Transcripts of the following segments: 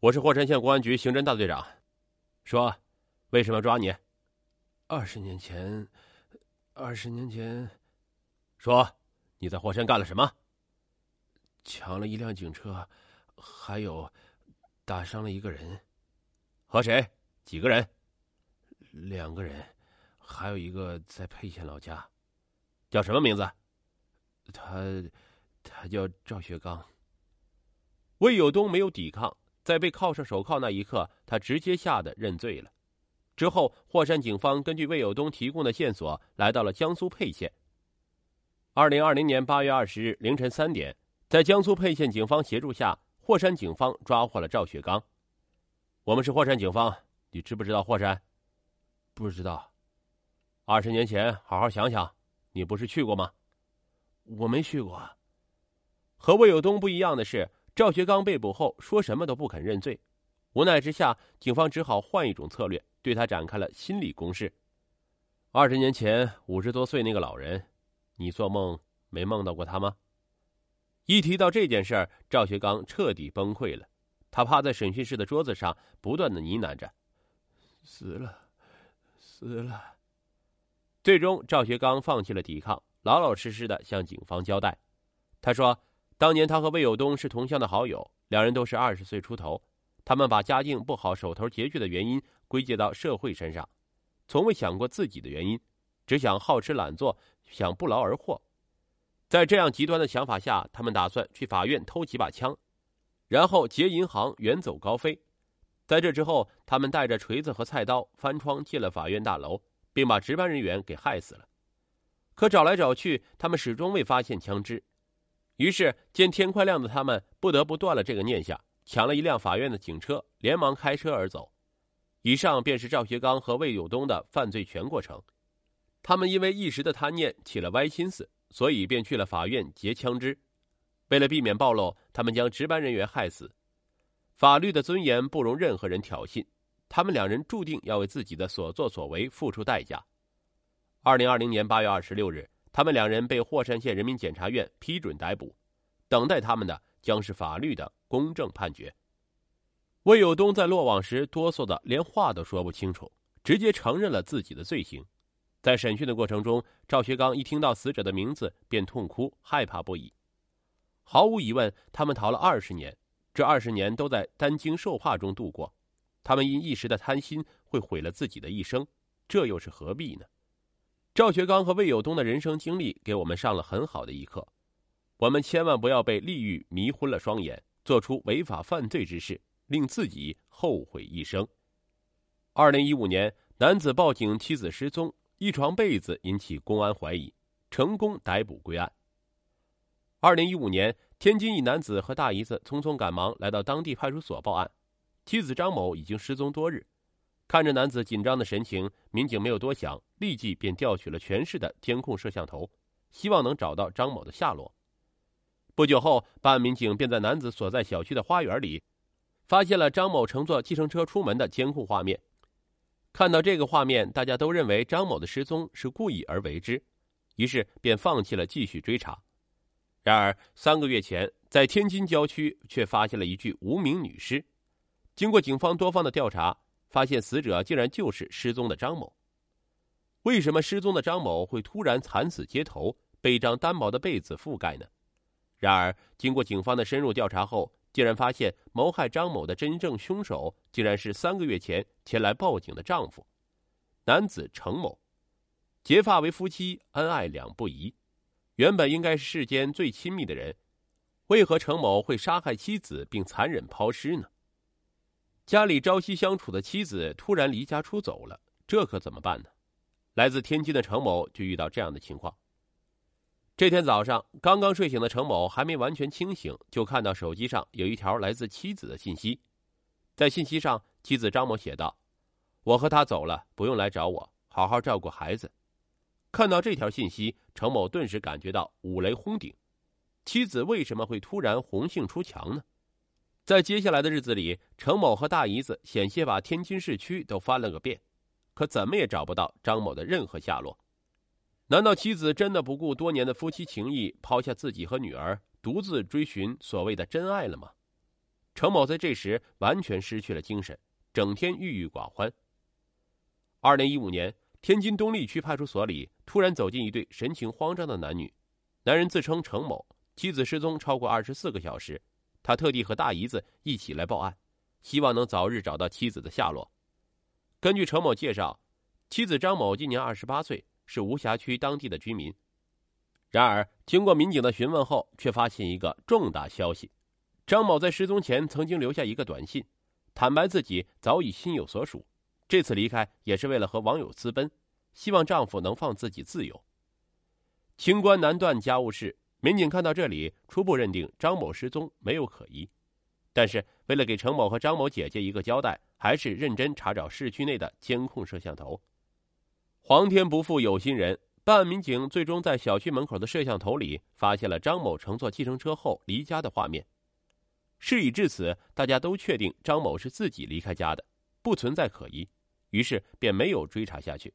我是霍山县公安局刑侦大队长，说，为什么要抓你？二十年前，二十年前，说你在霍山干了什么？抢了一辆警车，还有打伤了一个人。和谁？几个人？两个人，还有一个在沛县老家，叫什么名字？他，他叫赵学刚。魏有东没有抵抗。在被铐上手铐那一刻，他直接吓得认罪了。之后，霍山警方根据魏有东提供的线索，来到了江苏沛县。二零二零年八月二十日凌晨三点，在江苏沛县警方协助下，霍山警方抓获了赵雪刚。我们是霍山警方，你知不知道霍山？不知道。二十年前，好好想想，你不是去过吗？我没去过。和魏有东不一样的是。赵学刚被捕后说什么都不肯认罪，无奈之下，警方只好换一种策略，对他展开了心理攻势。二十年前，五十多岁那个老人，你做梦没梦到过他吗？一提到这件事儿，赵学刚彻底崩溃了，他趴在审讯室的桌子上，不断的呢喃着：“死了，死了。”最终，赵学刚放弃了抵抗，老老实实的向警方交代。他说。当年他和魏有东是同乡的好友，两人都是二十岁出头。他们把家境不好、手头拮据的原因归结到社会身上，从未想过自己的原因，只想好吃懒做，想不劳而获。在这样极端的想法下，他们打算去法院偷几把枪，然后劫银行远走高飞。在这之后，他们带着锤子和菜刀翻窗进了法院大楼，并把值班人员给害死了。可找来找去，他们始终未发现枪支。于是，见天快亮的他们不得不断了这个念想，抢了一辆法院的警车，连忙开车而走。以上便是赵学刚和魏有东的犯罪全过程。他们因为一时的贪念起了歪心思，所以便去了法院劫枪支。为了避免暴露，他们将值班人员害死。法律的尊严不容任何人挑衅，他们两人注定要为自己的所作所为付出代价。二零二零年八月二十六日。他们两人被霍山县人民检察院批准逮捕，等待他们的将是法律的公正判决。魏有东在落网时哆嗦的连话都说不清楚，直接承认了自己的罪行。在审讯的过程中，赵学刚一听到死者的名字便痛哭，害怕不已。毫无疑问，他们逃了二十年，这二十年都在担惊受怕中度过。他们因一时的贪心会毁了自己的一生，这又是何必呢？赵学刚和魏有东的人生经历给我们上了很好的一课，我们千万不要被利欲迷昏了双眼，做出违法犯罪之事，令自己后悔一生。二零一五年，男子报警妻子失踪，一床被子引起公安怀疑，成功逮捕归案。二零一五年，天津一男子和大姨子匆匆赶忙来到当地派出所报案，妻子张某已经失踪多日。看着男子紧张的神情，民警没有多想，立即便调取了全市的监控摄像头，希望能找到张某的下落。不久后，办案民警便在男子所在小区的花园里，发现了张某乘坐计程车出门的监控画面。看到这个画面，大家都认为张某的失踪是故意而为之，于是便放弃了继续追查。然而，三个月前，在天津郊区却发现了一具无名女尸。经过警方多方的调查。发现死者竟然就是失踪的张某。为什么失踪的张某会突然惨死街头，被一张单薄的被子覆盖呢？然而，经过警方的深入调查后，竟然发现谋害张某的真正凶手，竟然是三个月前前来报警的丈夫，男子程某。结发为夫妻，恩爱两不疑，原本应该是世间最亲密的人，为何程某会杀害妻子并残忍抛尸呢？家里朝夕相处的妻子突然离家出走了，这可怎么办呢？来自天津的程某就遇到这样的情况。这天早上，刚刚睡醒的程某还没完全清醒，就看到手机上有一条来自妻子的信息。在信息上，妻子张某写道：“我和他走了，不用来找我，好好照顾孩子。”看到这条信息，程某顿时感觉到五雷轰顶：妻子为什么会突然红杏出墙呢？在接下来的日子里，程某和大姨子险些把天津市区都翻了个遍，可怎么也找不到张某的任何下落。难道妻子真的不顾多年的夫妻情谊，抛下自己和女儿，独自追寻所谓的真爱了吗？程某在这时完全失去了精神，整天郁郁寡欢。二零一五年，天津东丽区派出所里突然走进一对神情慌张的男女，男人自称程某，妻子失踪超过二十四个小时，他特地和大姨子一起来报案，希望能早日找到妻子的下落。根据程某介绍，妻子张某今年二十八岁，是无辖区当地的居民。然而，经过民警的询问后，却发现一个重大消息：张某在失踪前曾经留下一个短信，坦白自己早已心有所属，这次离开也是为了和网友私奔，希望丈夫能放自己自由。清官难断家务事，民警看到这里，初步认定张某失踪没有可疑。但是，为了给程某和张某姐姐一个交代，还是认真查找市区内的监控摄像头。皇天不负有心人，办案民警最终在小区门口的摄像头里发现了张某乘坐计程车后离家的画面。事已至此，大家都确定张某是自己离开家的，不存在可疑，于是便没有追查下去。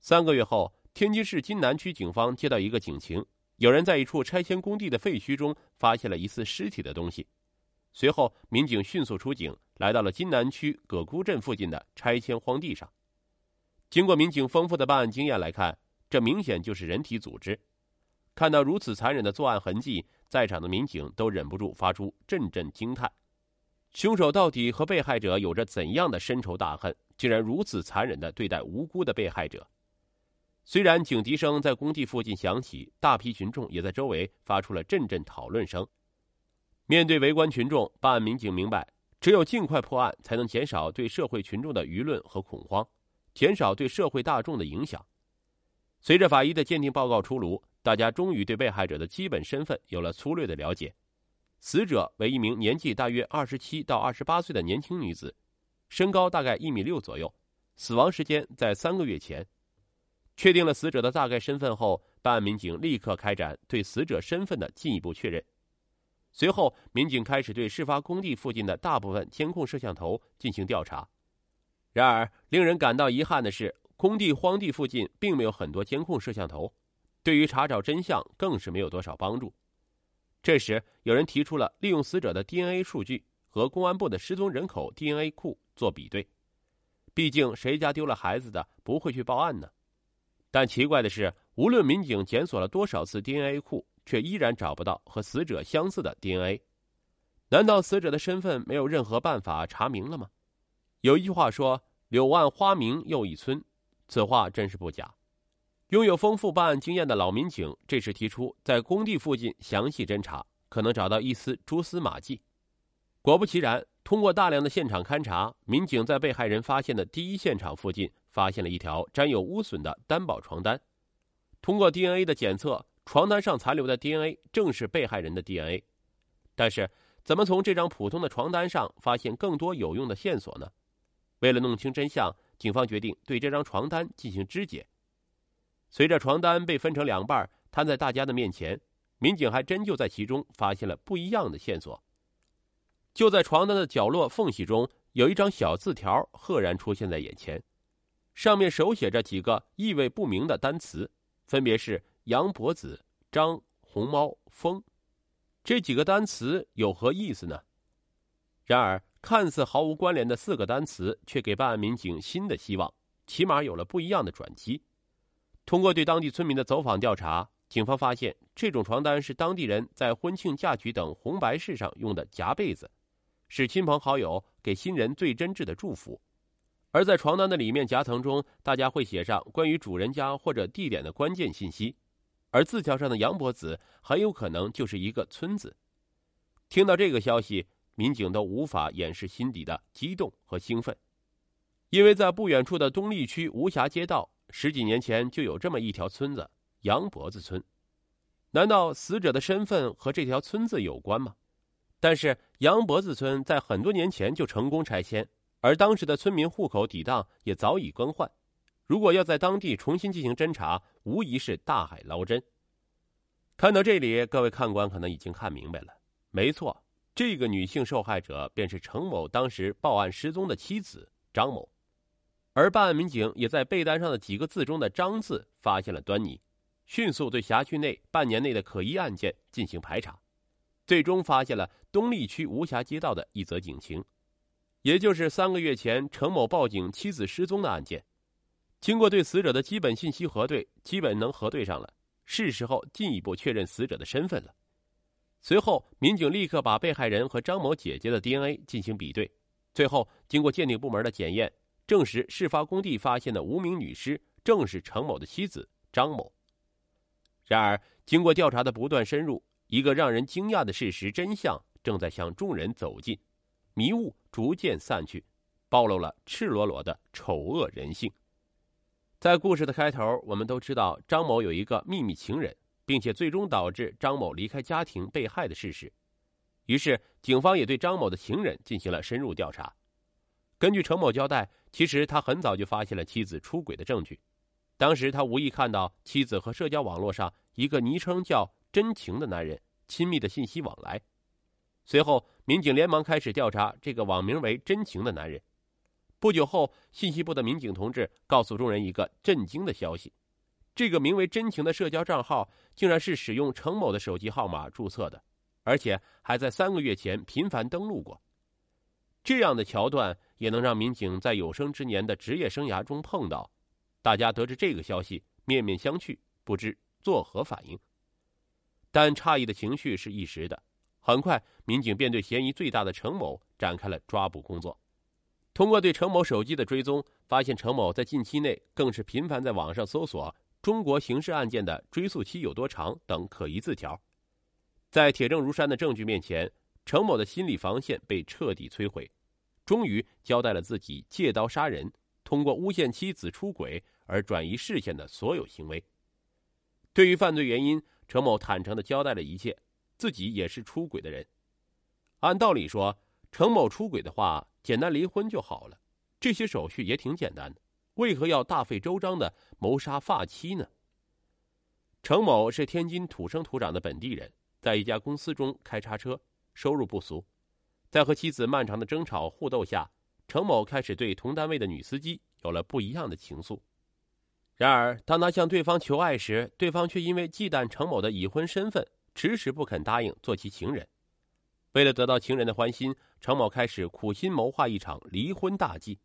三个月后，天津市津南区警方接到一个警情，有人在一处拆迁工地的废墟中发现了疑似尸体的东西。随后，民警迅速出警，来到了津南区葛沽镇附近的拆迁荒地上。经过民警丰富的办案经验来看，这明显就是人体组织。看到如此残忍的作案痕迹，在场的民警都忍不住发出阵阵惊叹：凶手到底和被害者有着怎样的深仇大恨，竟然如此残忍的对待无辜的被害者？虽然警笛声在工地附近响起，大批群众也在周围发出了阵阵讨论声。面对围观群众，办案民警明白，只有尽快破案，才能减少对社会群众的舆论和恐慌，减少对社会大众的影响。随着法医的鉴定报告出炉，大家终于对被害者的基本身份有了粗略的了解。死者为一名年纪大约二十七到二十八岁的年轻女子，身高大概一米六左右，死亡时间在三个月前。确定了死者的大概身份后，办案民警立刻开展对死者身份的进一步确认。随后，民警开始对事发工地附近的大部分监控摄像头进行调查。然而，令人感到遗憾的是，工地荒地附近并没有很多监控摄像头，对于查找真相更是没有多少帮助。这时，有人提出了利用死者的 DNA 数据和公安部的失踪人口 DNA 库做比对，毕竟谁家丢了孩子的不会去报案呢？但奇怪的是，无论民警检索了多少次 DNA 库。却依然找不到和死者相似的 DNA，难道死者的身份没有任何办法查明了吗？有一句话说“柳暗花明又一村”，此话真是不假。拥有丰富办案经验的老民警这时提出，在工地附近详细侦查，可能找到一丝蛛丝马迹。果不其然，通过大量的现场勘查，民警在被害人发现的第一现场附近发现了一条沾有污损的单保床单。通过 DNA 的检测。床单上残留的 DNA 正是被害人的 DNA，但是怎么从这张普通的床单上发现更多有用的线索呢？为了弄清真相，警方决定对这张床单进行肢解。随着床单被分成两半摊在大家的面前，民警还真就在其中发现了不一样的线索。就在床单的角落缝隙中，有一张小字条赫然出现在眼前，上面手写着几个意味不明的单词，分别是。杨伯子、张红猫、风，这几个单词有何意思呢？然而，看似毫无关联的四个单词，却给办案民警新的希望，起码有了不一样的转机。通过对当地村民的走访调查，警方发现，这种床单是当地人在婚庆嫁娶等红白事上用的夹被子，是亲朋好友给新人最真挚的祝福。而在床单的里面夹层中，大家会写上关于主人家或者地点的关键信息。而字条上的杨伯子很有可能就是一个村子。听到这个消息，民警都无法掩饰心底的激动和兴奋，因为在不远处的东丽区无暇街道，十几年前就有这么一条村子——杨脖子村。难道死者的身份和这条村子有关吗？但是杨脖子村在很多年前就成功拆迁，而当时的村民户口底档也早已更换。如果要在当地重新进行侦查，无疑是大海捞针。看到这里，各位看官可能已经看明白了。没错，这个女性受害者便是程某当时报案失踪的妻子张某。而办案民警也在被单上的几个字中的“张”字发现了端倪，迅速对辖区内半年内的可疑案件进行排查，最终发现了东丽区无暇街道的一则警情，也就是三个月前程某报警妻子失踪的案件。经过对死者的基本信息核对，基本能核对上了，是时候进一步确认死者的身份了。随后，民警立刻把被害人和张某姐姐的 DNA 进行比对，最后经过鉴定部门的检验，证实事发工地发现的无名女尸正是程某的妻子张某。然而，经过调查的不断深入，一个让人惊讶的事实真相正在向众人走近，迷雾逐渐散去，暴露了赤裸裸的丑恶人性。在故事的开头，我们都知道张某有一个秘密情人，并且最终导致张某离开家庭被害的事实。于是，警方也对张某的情人进行了深入调查。根据程某交代，其实他很早就发现了妻子出轨的证据。当时他无意看到妻子和社交网络上一个昵称叫“真情”的男人亲密的信息往来。随后，民警连忙开始调查这个网名为“真情”的男人。不久后，信息部的民警同志告诉众人一个震惊的消息：这个名为“真情”的社交账号，竟然是使用程某的手机号码注册的，而且还在三个月前频繁登录过。这样的桥段也能让民警在有生之年的职业生涯中碰到。大家得知这个消息，面面相觑，不知作何反应。但诧异的情绪是一时的，很快，民警便对嫌疑最大的程某展开了抓捕工作。通过对程某手机的追踪，发现程某在近期内更是频繁在网上搜索“中国刑事案件的追诉期有多长”等可疑字条。在铁证如山的证据面前，程某的心理防线被彻底摧毁，终于交代了自己借刀杀人、通过诬陷妻子出轨而转移视线的所有行为。对于犯罪原因，程某坦诚的交代了一切，自己也是出轨的人。按道理说，程某出轨的话。简单离婚就好了，这些手续也挺简单的，为何要大费周章的谋杀发妻呢？程某是天津土生土长的本地人，在一家公司中开叉车，收入不俗。在和妻子漫长的争吵互斗下，程某开始对同单位的女司机有了不一样的情愫。然而，当他向对方求爱时，对方却因为忌惮程某的已婚身份，迟迟不肯答应做其情人。为了得到情人的欢心，程某开始苦心谋划一场离婚大计。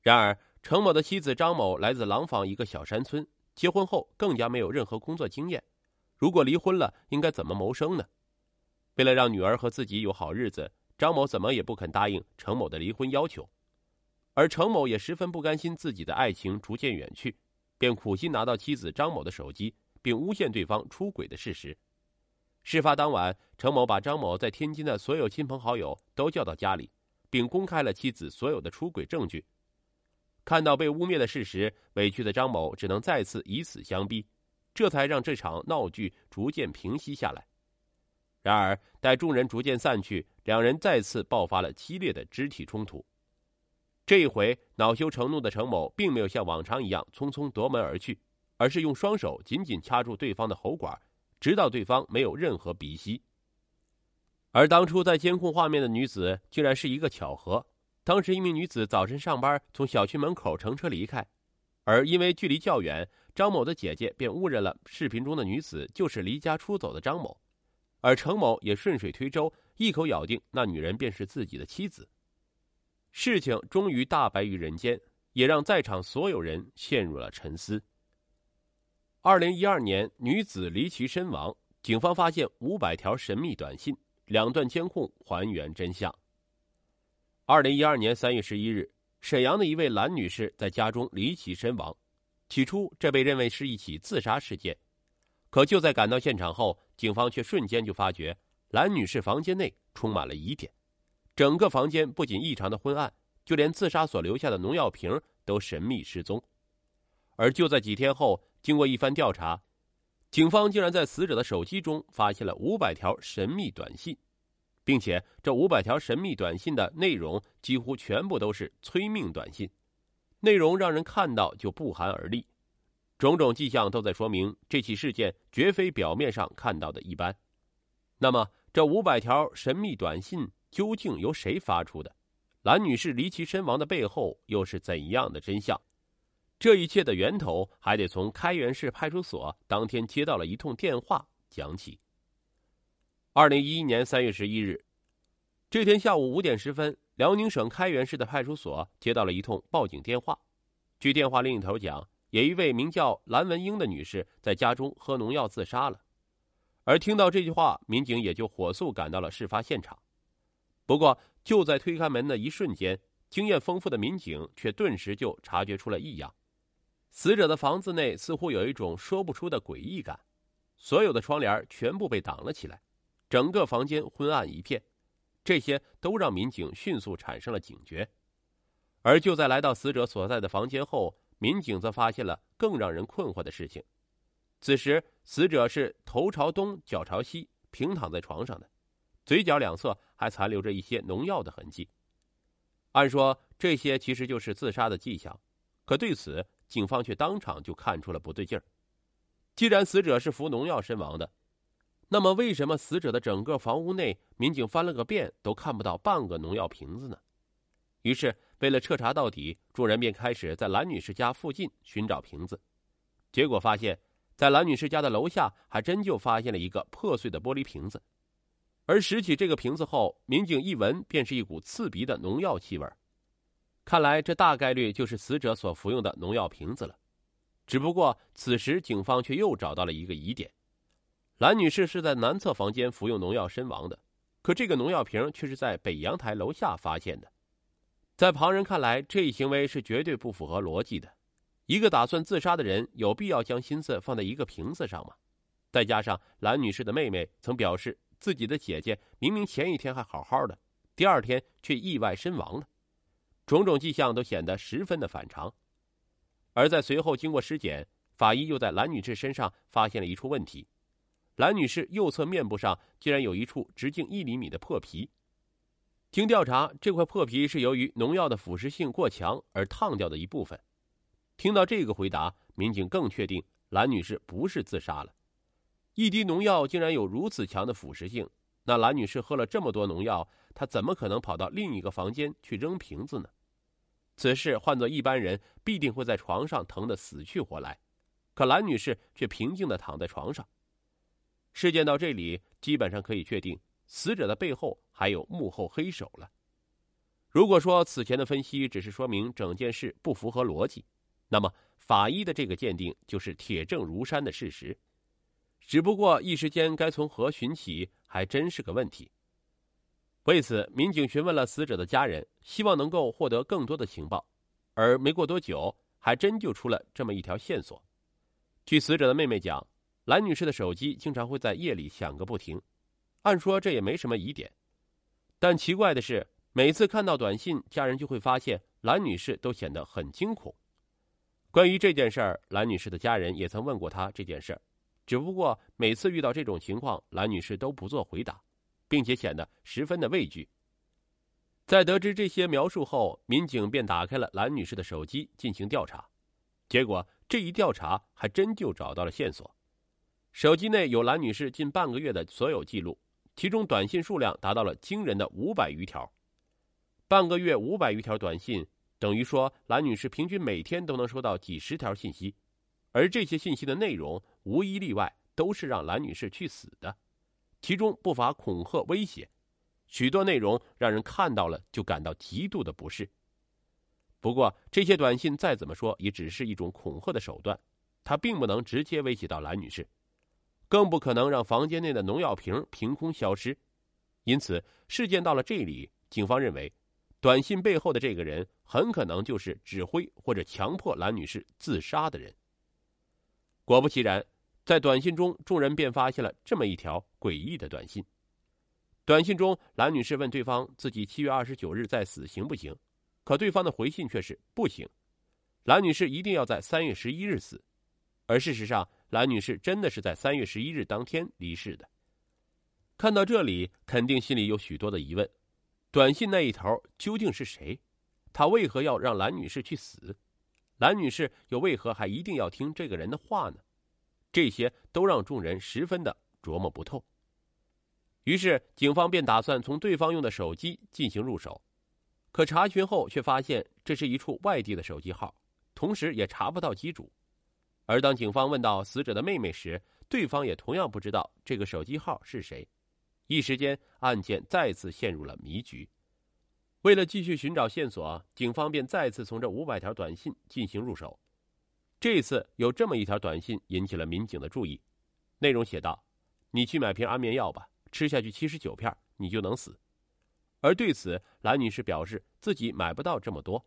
然而，程某的妻子张某来自廊坊一个小山村，结婚后更加没有任何工作经验。如果离婚了，应该怎么谋生呢？为了让女儿和自己有好日子，张某怎么也不肯答应程某的离婚要求。而程某也十分不甘心自己的爱情逐渐远去，便苦心拿到妻子张某的手机，并诬陷对方出轨的事实。事发当晚，程某把张某在天津的所有亲朋好友都叫到家里，并公开了妻子所有的出轨证据。看到被污蔑的事实，委屈的张某只能再次以死相逼，这才让这场闹剧逐渐平息下来。然而，待众人逐渐散去，两人再次爆发了激烈的肢体冲突。这一回，恼羞成怒的程某并没有像往常一样匆匆夺门而去，而是用双手紧紧掐住对方的喉管。直到对方没有任何鼻息。而当初在监控画面的女子，竟然是一个巧合。当时一名女子早晨上班，从小区门口乘车离开，而因为距离较远，张某的姐姐便误认了视频中的女子就是离家出走的张某，而程某也顺水推舟，一口咬定那女人便是自己的妻子。事情终于大白于人间，也让在场所有人陷入了沉思。二零一二年，女子离奇身亡，警方发现五百条神秘短信，两段监控还原真相。二零一二年三月十一日，沈阳的一位蓝女士在家中离奇身亡，起初这被认为是一起自杀事件，可就在赶到现场后，警方却瞬间就发觉蓝女士房间内充满了疑点，整个房间不仅异常的昏暗，就连自杀所留下的农药瓶都神秘失踪，而就在几天后。经过一番调查，警方竟然在死者的手机中发现了五百条神秘短信，并且这五百条神秘短信的内容几乎全部都是催命短信，内容让人看到就不寒而栗。种种迹象都在说明这起事件绝非表面上看到的一般。那么，这五百条神秘短信究竟由谁发出的？兰女士离奇身亡的背后又是怎样的真相？这一切的源头还得从开原市派出所当天接到了一通电话讲起。二零一一年三月十一日，这天下午五点十分，辽宁省开原市的派出所接到了一通报警电话。据电话另一头讲，有一位名叫蓝文英的女士在家中喝农药自杀了。而听到这句话，民警也就火速赶到了事发现场。不过，就在推开门的一瞬间，经验丰富的民警却顿时就察觉出了异样。死者的房子内似乎有一种说不出的诡异感，所有的窗帘全部被挡了起来。整个房间昏暗一片，这些都让民警迅速产生了警觉。而就在来到死者所在的房间后，民警则发现了更让人困惑的事情。此时，死者是头朝东、脚朝西平躺在床上的，嘴角两侧还残留着一些农药的痕迹。按说这些其实就是自杀的迹象，可对此，警方却当场就看出了不对劲儿。既然死者是服农药身亡的，那么，为什么死者的整个房屋内，民警翻了个遍都看不到半个农药瓶子呢？于是，为了彻查到底，众人便开始在蓝女士家附近寻找瓶子。结果发现，在蓝女士家的楼下，还真就发现了一个破碎的玻璃瓶子。而拾起这个瓶子后，民警一闻便是一股刺鼻的农药气味。看来，这大概率就是死者所服用的农药瓶子了。只不过，此时警方却又找到了一个疑点。蓝女士是在南侧房间服用农药身亡的，可这个农药瓶却是在北阳台楼下发现的。在旁人看来，这一行为是绝对不符合逻辑的。一个打算自杀的人，有必要将心思放在一个瓶子上吗？再加上蓝女士的妹妹曾表示，自己的姐姐明明前一天还好好的，第二天却意外身亡了，种种迹象都显得十分的反常。而在随后经过尸检，法医又在蓝女士身上发现了一处问题。蓝女士右侧面部上竟然有一处直径一厘米的破皮。经调查，这块破皮是由于农药的腐蚀性过强而烫掉的一部分。听到这个回答，民警更确定蓝女士不是自杀了。一滴农药竟然有如此强的腐蚀性，那蓝女士喝了这么多农药，她怎么可能跑到另一个房间去扔瓶子呢？此事换做一般人，必定会在床上疼得死去活来，可蓝女士却平静的躺在床上。事件到这里，基本上可以确定，死者的背后还有幕后黑手了。如果说此前的分析只是说明整件事不符合逻辑，那么法医的这个鉴定就是铁证如山的事实。只不过一时间该从何寻起，还真是个问题。为此，民警询问了死者的家人，希望能够获得更多的情报。而没过多久，还真就出了这么一条线索。据死者的妹妹讲。蓝女士的手机经常会在夜里响个不停，按说这也没什么疑点，但奇怪的是，每次看到短信，家人就会发现蓝女士都显得很惊恐。关于这件事儿，蓝女士的家人也曾问过她这件事儿，只不过每次遇到这种情况，蓝女士都不做回答，并且显得十分的畏惧。在得知这些描述后，民警便打开了蓝女士的手机进行调查，结果这一调查还真就找到了线索。手机内有蓝女士近半个月的所有记录，其中短信数量达到了惊人的五百余条。半个月五百余条短信，等于说蓝女士平均每天都能收到几十条信息，而这些信息的内容无一例外都是让蓝女士去死的，其中不乏恐吓威胁，许多内容让人看到了就感到极度的不适。不过这些短信再怎么说也只是一种恐吓的手段，它并不能直接威胁到蓝女士。更不可能让房间内的农药瓶凭空消失，因此事件到了这里，警方认为，短信背后的这个人很可能就是指挥或者强迫蓝女士自杀的人。果不其然，在短信中，众人便发现了这么一条诡异的短信。短信中，蓝女士问对方自己七月二十九日再死行不行，可对方的回信却是不行，蓝女士一定要在三月十一日死，而事实上。蓝女士真的是在三月十一日当天离世的。看到这里，肯定心里有许多的疑问：短信那一头究竟是谁？他为何要让蓝女士去死？蓝女士又为何还一定要听这个人的话呢？这些都让众人十分的琢磨不透。于是，警方便打算从对方用的手机进行入手，可查询后却发现这是一处外地的手机号，同时也查不到机主。而当警方问到死者的妹妹时，对方也同样不知道这个手机号是谁。一时间案件再次陷入了迷局。为了继续寻找线索，警方便再次从这五百条短信进行入手。这次有这么一条短信引起了民警的注意，内容写道：“你去买瓶安眠药吧，吃下去七十九片，你就能死。”而对此，兰女士表示自己买不到这么多。